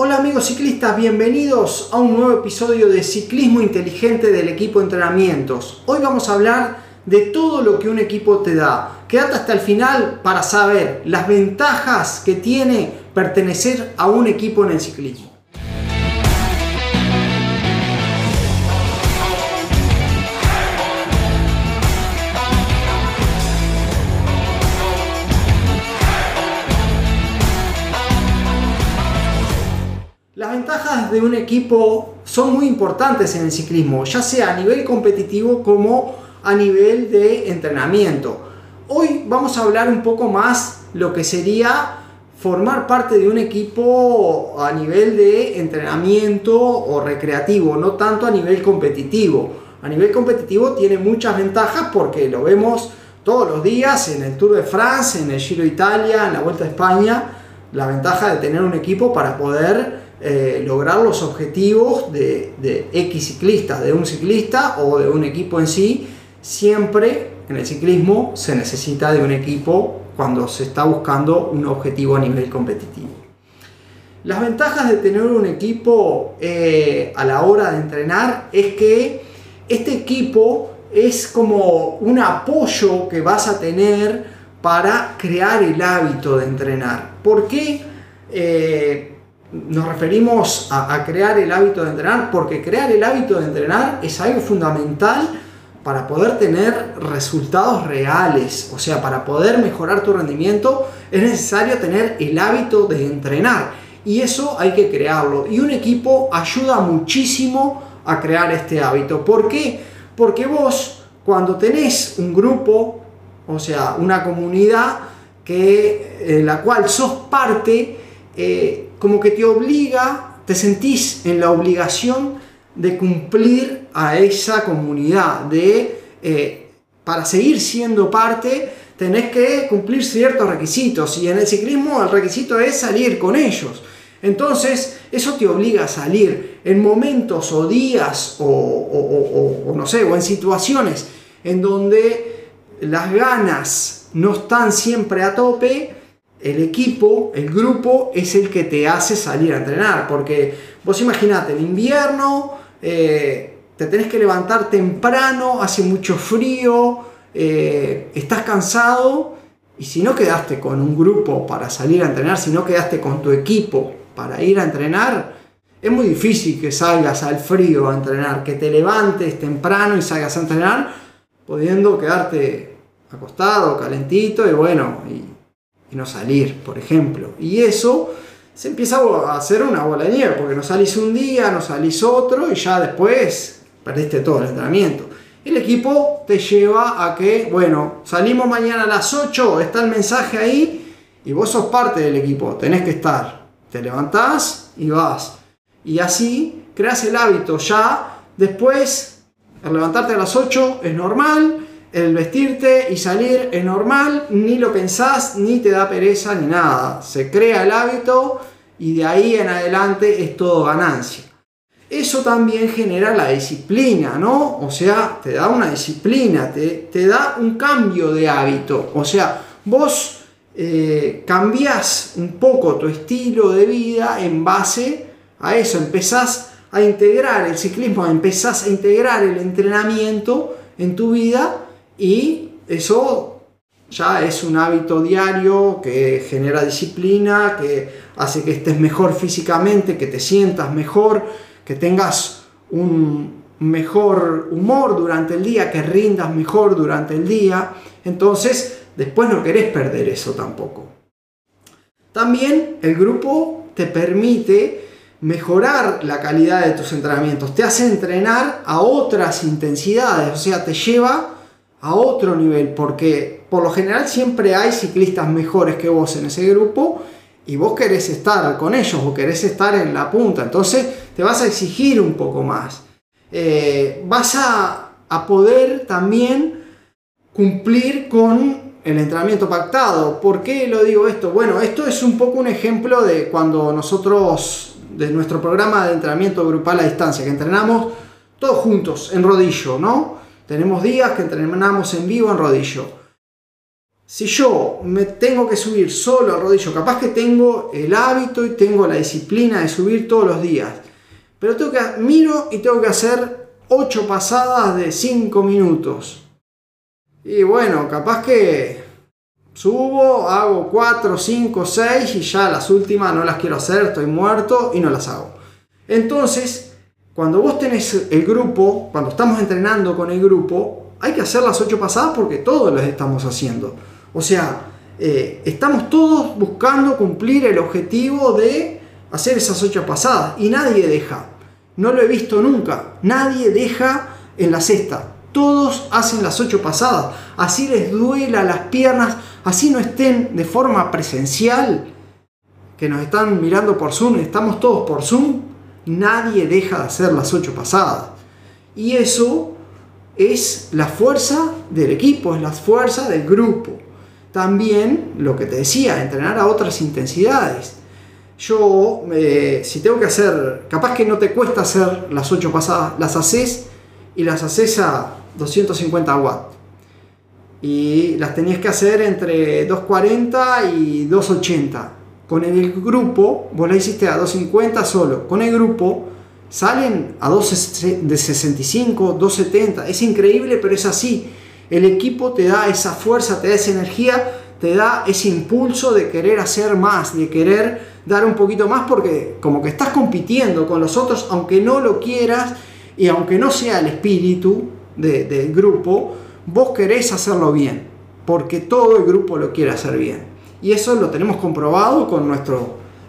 Hola amigos ciclistas, bienvenidos a un nuevo episodio de Ciclismo Inteligente del equipo de entrenamientos. Hoy vamos a hablar de todo lo que un equipo te da. Quédate hasta el final para saber las ventajas que tiene pertenecer a un equipo en el ciclismo. De un equipo son muy importantes en el ciclismo, ya sea a nivel competitivo como a nivel de entrenamiento. Hoy vamos a hablar un poco más lo que sería formar parte de un equipo a nivel de entrenamiento o recreativo, no tanto a nivel competitivo. A nivel competitivo tiene muchas ventajas porque lo vemos todos los días en el Tour de France, en el Giro de Italia, en la Vuelta a España, la ventaja de tener un equipo para poder eh, lograr los objetivos de, X ciclista, de un ciclista o de un equipo en sí, siempre en el ciclismo se necesita de un equipo cuando se está buscando un objetivo a nivel competitivo. Las ventajas de tener un equipo eh, a la hora de entrenar es que este equipo es como un apoyo que vas a tener para crear el hábito de entrenar. ¿Por qué? Eh, nos referimos a, crear el hábito de entrenar porque crear el hábito de entrenar es algo fundamental para poder tener resultados reales, o sea, para poder mejorar tu rendimiento es necesario tener el hábito de entrenar y eso hay que crearlo y un equipo ayuda muchísimo a crear este hábito. ¿Por qué? Porque vos cuando tenés un grupo, o sea, una comunidad que, en la cual sos parte, eh, como que te obliga, te sentís en la obligación de cumplir a esa comunidad, de eh, para seguir siendo parte tenés que cumplir ciertos requisitos y en el ciclismo el requisito es salir con ellos. Entonces, eso te obliga a salir en momentos o días o, no sé, o en situaciones en donde las ganas no están siempre a tope, el equipo, el grupo, es el que te hace salir a entrenar. Porque vos imaginate, en invierno eh, te tenés que levantar temprano, hace mucho frío, eh, estás cansado y si no quedaste con un grupo para salir a entrenar, si no quedaste con tu equipo para ir a entrenar, es muy difícil que salgas al frío a entrenar, que te levantes temprano y salgas a entrenar, pudiendo quedarte acostado, calentito y bueno, y no salir, por ejemplo. Y eso se empieza a hacer una bola de nieve, porque no salís un día, no salís otro y ya después perdiste todo el entrenamiento. El equipo te lleva a que, bueno, salimos mañana a las 8, está el mensaje ahí y vos sos parte del equipo, tenés que estar. Te levantás y vas. Y así creas el hábito. Ya después, al levantarte a las 8 es normal, el vestirte y salir es normal, ni lo pensás, ni te da pereza, ni nada. Se crea el hábito y de ahí en adelante es todo ganancia. Eso también genera la disciplina, ¿no? O sea, te da una disciplina, te, te da un cambio de hábito. O sea, vos eh, cambiás un poco tu estilo de vida en base a eso. Empezás a integrar el ciclismo, empezás a integrar el entrenamiento en tu vida y eso ya es un hábito diario que genera disciplina, que hace que estés mejor físicamente, que te sientas mejor, que tengas un mejor humor durante el día, que rindas mejor durante el día. Entonces, después no querés perder eso tampoco. También el grupo te permite mejorar la calidad de tus entrenamientos, te hace entrenar a otras intensidades, o sea, te lleva a otro nivel, porque por lo general siempre hay ciclistas mejores que vos en ese grupo y vos querés estar con ellos o querés estar en la punta, entonces te vas a exigir un poco más. Eh, vas a, a poder también cumplir con el entrenamiento pactado. ¿Por qué lo digo esto? Bueno, esto es un poco un ejemplo de cuando nosotros, de nuestro programa de entrenamiento grupal a distancia, que entrenamos todos juntos en rodillo, ¿no? Tenemos días que entrenamos en vivo en rodillo. Si yo me tengo que subir solo al rodillo, capaz que tengo el hábito y tengo la disciplina de subir todos los días, pero tengo que miro y tengo que hacer 8 pasadas de 5 minutos. Y bueno, capaz que subo, hago 4, 5, 6 y ya las últimas no las quiero hacer, estoy muerto y no las hago. Entonces, cuando vos tenés el grupo, cuando estamos entrenando con el grupo, hay que hacer las 8 pasadas porque todos las estamos haciendo. O sea, eh, estamos todos buscando cumplir el objetivo de hacer esas 8 pasadas y nadie deja. No lo he visto nunca. Nadie deja en la cesta. Todos hacen las 8 pasadas. Así les duela las piernas, así no estén de forma presencial, que nos están mirando por Zoom, estamos todos por Zoom, nadie deja de hacer las 8 pasadas. Y eso es la fuerza del equipo, es la fuerza del grupo. También lo que te decía, entrenar a otras intensidades. Yo, eh, si tengo que hacer, capaz que no te cuesta hacer las 8 pasadas, las haces y las haces a 250 watts. Y las tenías que hacer entre 240 y 280. Con el grupo, vos la hiciste a 250 solo. Con el grupo salen a 265, 270. Es increíble, pero es así. El equipo te da esa fuerza, te da esa energía, te da ese impulso de querer hacer más, de querer dar un poquito más, porque como que estás compitiendo con los otros, aunque no lo quieras y aunque no sea el espíritu del grupo, vos querés hacerlo bien, porque todo el grupo lo quiere hacer bien. Y eso lo tenemos comprobado con nuestros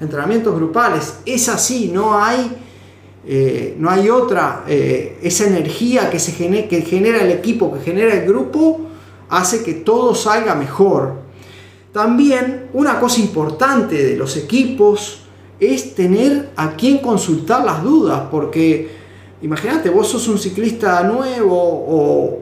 entrenamientos grupales. Es así, no hay eh, no hay otra, eh, esa energía que, se que genera el equipo, que genera el grupo, hace que todo salga mejor. También una cosa importante de los equipos es tener a quien consultar las dudas, porque imagínate, vos sos un ciclista nuevo o,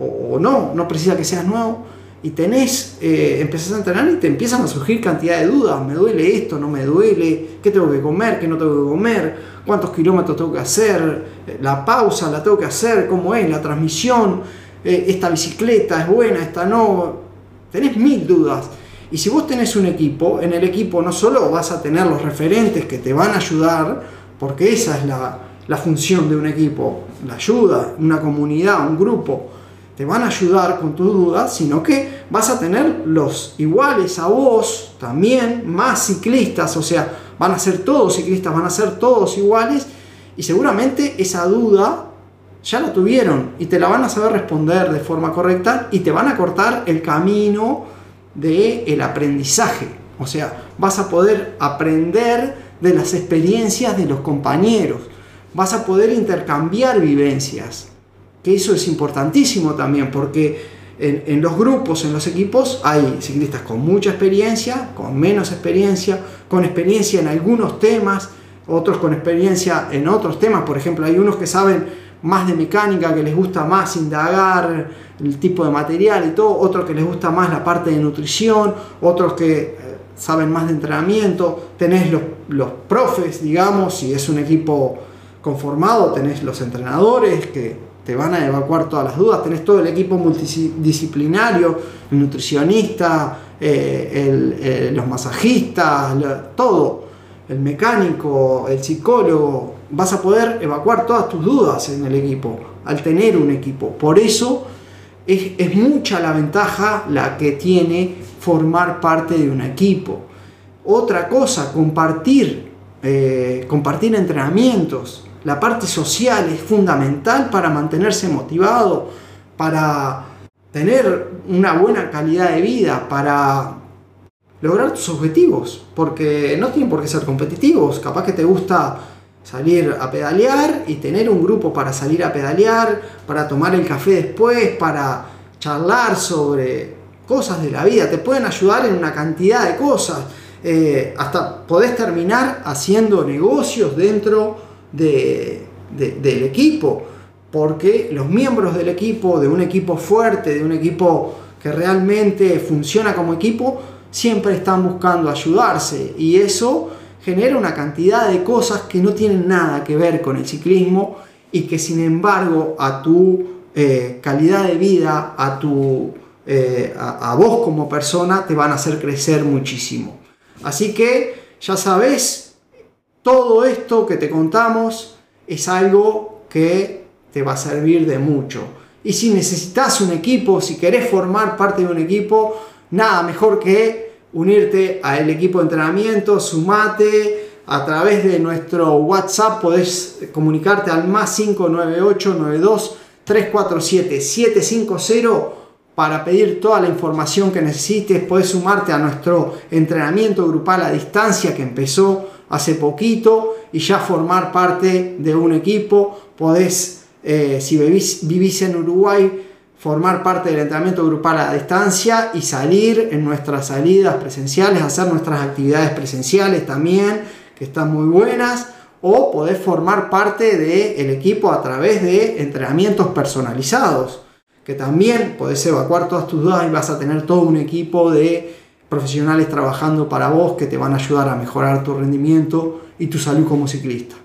o no, no precisa que seas nuevo, y tenés, eh, empezás a entrenar y te empiezan a surgir cantidad de dudas, me duele esto, no me duele, qué tengo que comer, qué no tengo que comer, cuántos kilómetros tengo que hacer, eh, la pausa la tengo que hacer, cómo es, la transmisión, eh, esta bicicleta es buena, esta no, tenés mil dudas. Y si vos tenés un equipo, en el equipo no solo vas a tener los referentes que te van a ayudar, porque esa es la, la función de un equipo, la ayuda, una comunidad, un grupo, te van a ayudar con tus dudas, sino que vas a tener los iguales a vos, también más ciclistas, o sea, van a ser todos ciclistas, van a ser todos iguales, y seguramente esa duda ya la tuvieron y te la van a saber responder de forma correcta y te van a cortar el camino del el aprendizaje. O sea, vas a poder aprender de las experiencias de los compañeros, vas a poder intercambiar vivencias que eso es importantísimo también, porque en, los grupos, en los equipos, hay ciclistas con mucha experiencia, con menos experiencia, con experiencia en algunos temas, otros con experiencia en otros temas, por ejemplo, hay unos que saben más de mecánica, que les gusta más indagar el tipo de material y todo, otros que les gusta más la parte de nutrición, otros que eh, saben más de entrenamiento, tenés los, los profes, digamos, si es un equipo conformado, tenés los entrenadores que te van a evacuar todas las dudas, tenés todo el equipo multidisciplinario, el nutricionista, eh, eh, los masajistas, todo, el mecánico, el psicólogo, vas a poder evacuar todas tus dudas en el equipo, al tener un equipo. Por eso es, mucha la ventaja la que tiene formar parte de un equipo. Otra cosa, compartir, eh, compartir entrenamientos la parte social es fundamental para mantenerse motivado, para tener una buena calidad de vida, para lograr tus objetivos, porque no tienen por qué ser competitivos, capaz que te gusta salir a pedalear y tener un grupo para salir a pedalear, para tomar el café después, para charlar sobre cosas de la vida, te pueden ayudar en una cantidad de cosas, eh, hasta podés terminar haciendo negocios dentro del equipo, porque los miembros del equipo, de un equipo fuerte, de un equipo que realmente funciona como equipo, siempre están buscando ayudarse y eso genera una cantidad de cosas que no tienen nada que ver con el ciclismo y que sin embargo a tu eh, calidad de vida, a tu eh, a vos como persona te van a hacer crecer muchísimo. Así que ya sabes, todo esto que te contamos es algo que te va a servir de mucho. Y si necesitas un equipo, si querés formar parte de un equipo, nada mejor que unirte al equipo de entrenamiento, sumate a través de nuestro WhatsApp, podés comunicarte al más 598 92 347 750 para pedir toda la información que necesites. Puedes sumarte a nuestro entrenamiento grupal a distancia que empezó hace poquito y ya formar parte de un equipo. Podés, eh, si vivís, vivís en Uruguay, formar parte del entrenamiento grupal a distancia y salir en nuestras salidas presenciales, hacer nuestras actividades presenciales también, que están muy buenas, o podés formar parte del equipo a través de entrenamientos personalizados que también podés evacuar todas tus dudas y vas a tener todo un equipo de profesionales trabajando para vos que te van a ayudar a mejorar tu rendimiento y tu salud como ciclista.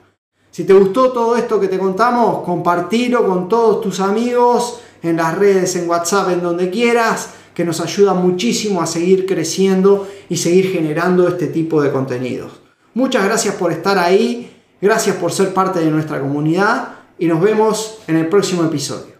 Si te gustó todo esto que te contamos, compartilo con todos tus amigos en las redes, en WhatsApp, en donde quieras, que nos ayuda muchísimo a seguir creciendo y seguir generando este tipo de contenidos. Muchas gracias por estar ahí, gracias por ser parte de nuestra comunidad y nos vemos en el próximo episodio.